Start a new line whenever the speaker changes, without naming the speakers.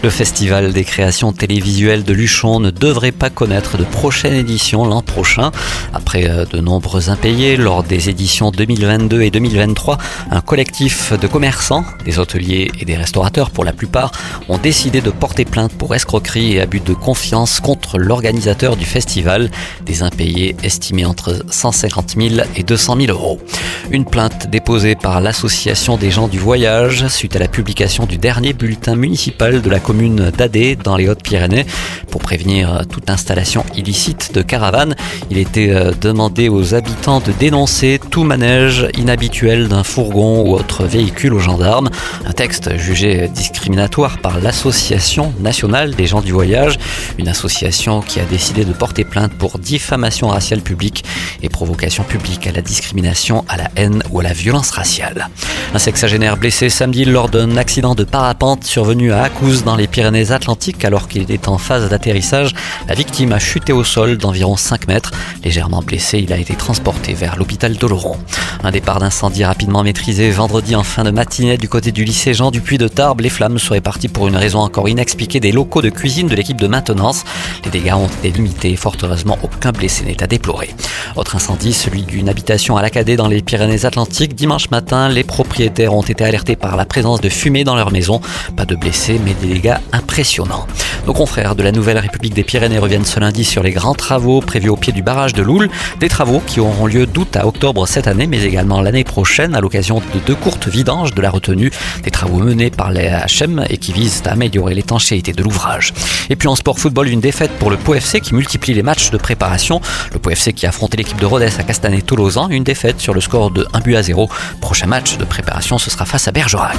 Le Festival des créations télévisuelles de Luchon ne devrait pas connaître de prochaine édition l'an prochain. Après euh, de nombreux impayés lors des éditions 2022 et 2023, un collectif de commerçants, des hôteliers et des restaurateurs pour la plupart, ont décidé de porter plainte pour escroquerie et abus de confiance contre l'organisateur du festival, des impayés estimés entre 150 000 et 200 000 euros. Une plainte déposée par l'association des gens du voyage suite à la publication du dernier bulletin municipal de la commune d'Adé dans les Hautes-Pyrénées. Pour prévenir toute installation illicite de caravanes, il était euh, demandé aux habitants de dénoncer tout manège inhabituel d'un fourgon ou autre véhicule aux gendarmes. Un texte jugé discriminatoire par l'Association nationale des gens du voyage, une association qui a décidé de porter plainte pour diffamation raciale publique et provocation publique à la discrimination, à la haine ou à la violence raciale. Un sexagénaire blessé samedi lors d'un accident de parapente survenu à Accouze dans les Pyrénées-Atlantiques alors qu'il était en phase d'atterrissage. La victime a chuté au sol d'environ 5 mètres. Légèrement blessé, il a été transporté vers l'hôpital d'Oloron. Un départ d'incendie rapidement maîtrisé vendredi en fin de matinée du côté du lycée Jean du Puy de Tarbes. Les flammes seraient parties pour une raison encore inexpliquée des locaux de cuisine de l'équipe de maintenance. Les dégâts ont été limités. Fort heureusement, aucun blessé n'est à déplorer. Autre incendie, celui d'une habitation à l'Acadé dans les Pyrénées-Atlantiques. Dimanche matin, les propriétaires ont été alertés par la présence de fumée dans leur maison. Pas de blessés, mais des dégâts impressionnants. Nos confrères de la Nouvelle République des Pyrénées reviennent ce lundi sur les grands travaux prévus au pied du barrage de Loul. Des travaux qui auront lieu d'août à octobre cette année, mais également l'année prochaine à l'occasion de deux courtes vidanges de la retenue. Des travaux menés par les HM et qui visent à améliorer l'étanchéité de l'ouvrage. Et puis en sport football, une défaite pour le POFC qui multiplie les matchs de préparation. Le POFC qui a affronté l'équipe de Rodez à Castanet-Tolosan, une défaite sur le score de 1 but à 0. Prochain match de préparation, ce sera face à Bergerac.